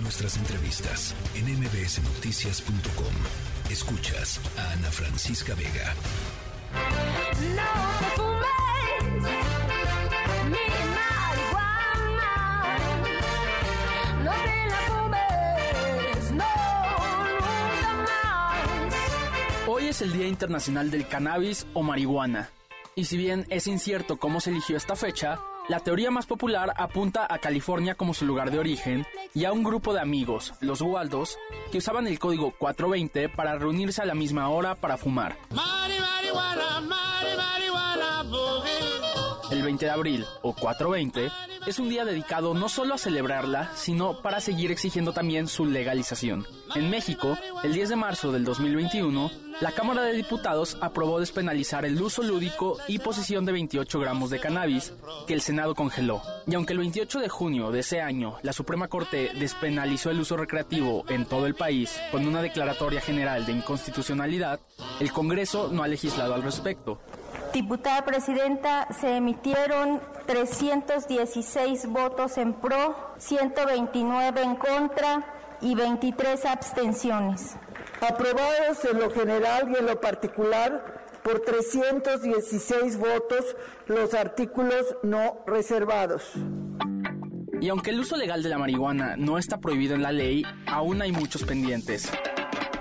nuestras entrevistas en mbsnoticias.com. Escuchas a Ana Francisca Vega. Hoy es el Día Internacional del Cannabis o Marihuana. Y si bien es incierto cómo se eligió esta fecha, la teoría más popular apunta a California como su lugar de origen y a un grupo de amigos, los Waldos, que usaban el código 420 para reunirse a la misma hora para fumar. El 20 de abril, o 420, es un día dedicado no solo a celebrarla, sino para seguir exigiendo también su legalización. En México, el 10 de marzo del 2021, la Cámara de Diputados aprobó despenalizar el uso lúdico y posesión de 28 gramos de cannabis que el Senado congeló. Y aunque el 28 de junio de ese año la Suprema Corte despenalizó el uso recreativo en todo el país con una declaratoria general de inconstitucionalidad, el Congreso no ha legislado al respecto. Diputada Presidenta, se emitieron 316 votos en pro, 129 en contra y 23 abstenciones. Aprobados en lo general y en lo particular por 316 votos los artículos no reservados. Y aunque el uso legal de la marihuana no está prohibido en la ley, aún hay muchos pendientes.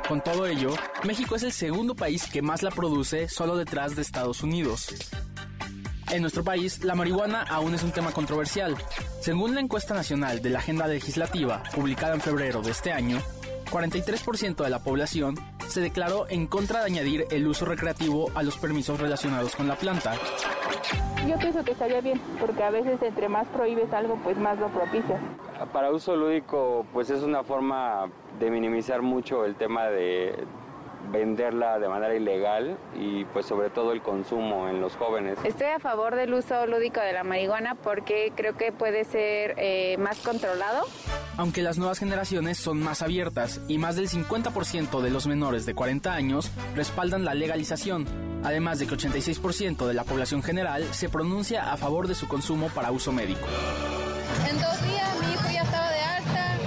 Con todo ello, México es el segundo país que más la produce solo detrás de Estados Unidos. En nuestro país, la marihuana aún es un tema controversial. Según la encuesta nacional de la Agenda Legislativa, publicada en febrero de este año, 43% de la población se declaró en contra de añadir el uso recreativo a los permisos relacionados con la planta. Yo pienso que estaría bien, porque a veces entre más prohíbes algo, pues más lo propicias. Para uso lúdico, pues es una forma de minimizar mucho el tema de venderla de manera ilegal y pues sobre todo el consumo en los jóvenes. Estoy a favor del uso lúdico de la marihuana porque creo que puede ser eh, más controlado. Aunque las nuevas generaciones son más abiertas y más del 50% de los menores de 40 años respaldan la legalización, además de que 86% de la población general se pronuncia a favor de su consumo para uso médico. En dos días mi hijo ya estaba de alta,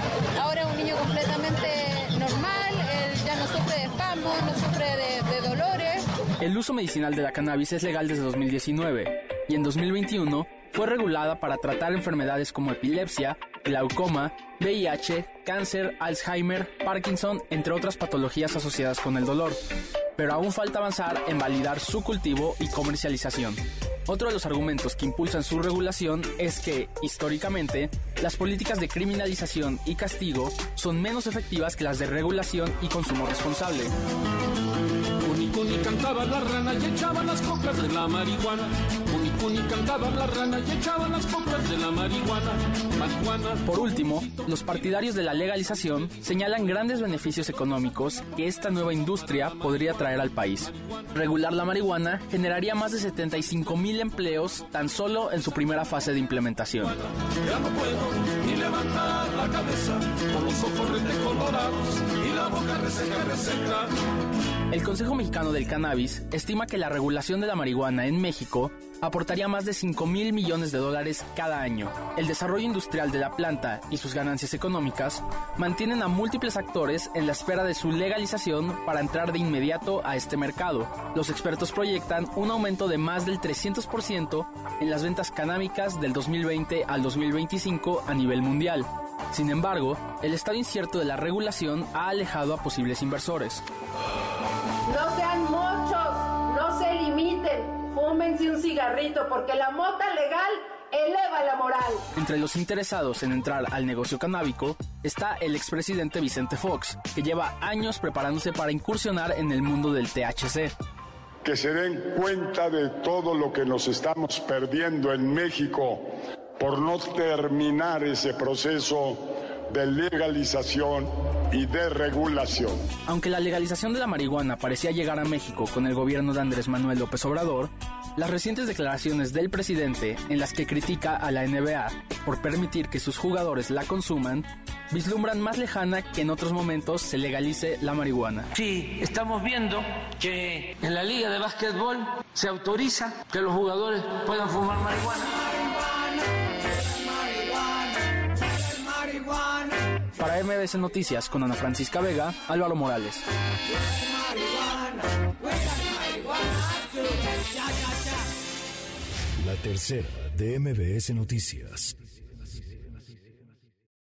El uso medicinal de la cannabis es legal desde 2019 y en 2021 fue regulada para tratar enfermedades como epilepsia, glaucoma, VIH, cáncer, Alzheimer, Parkinson, entre otras patologías asociadas con el dolor. Pero aún falta avanzar en validar su cultivo y comercialización. Otro de los argumentos que impulsan su regulación es que, históricamente, las políticas de criminalización y castigo son menos efectivas que las de regulación y consumo responsable. Cantaba la rana y echaba las coplas de la marihuana. Cuni Cuni cantaba la rana y echaba las coplas de la marihuana. Marihuana. Por último, los partidarios de la legalización señalan grandes beneficios económicos que esta nueva industria podría traer al país. Regular la marihuana generaría más de 75 mil empleos tan solo en su primera fase de implementación. Ya no puedo ni levantar la cabeza con los ojos colorados y la boca reseca, reseca. El Consejo Mexicano del Cannabis estima que la regulación de la marihuana en México aportaría más de 5 mil millones de dólares cada año. El desarrollo industrial de la planta y sus ganancias económicas mantienen a múltiples actores en la espera de su legalización para entrar de inmediato a este mercado. Los expertos proyectan un aumento de más del 300% en las ventas canábicas del 2020 al 2025 a nivel mundial. Sin embargo, el estado incierto de la regulación ha alejado a posibles inversores. Un cigarrito porque la mota legal eleva la moral. Entre los interesados en entrar al negocio canábico está el expresidente Vicente Fox, que lleva años preparándose para incursionar en el mundo del THC. Que se den cuenta de todo lo que nos estamos perdiendo en México por no terminar ese proceso de legalización y de regulación. Aunque la legalización de la marihuana parecía llegar a México con el gobierno de Andrés Manuel López Obrador, las recientes declaraciones del presidente en las que critica a la NBA por permitir que sus jugadores la consuman, vislumbran más lejana que en otros momentos se legalice la marihuana. Sí, estamos viendo que en la liga de básquetbol se autoriza que los jugadores puedan fumar marihuana. MBS Noticias con Ana Francisca Vega, Álvaro Morales. La tercera de MBS Noticias.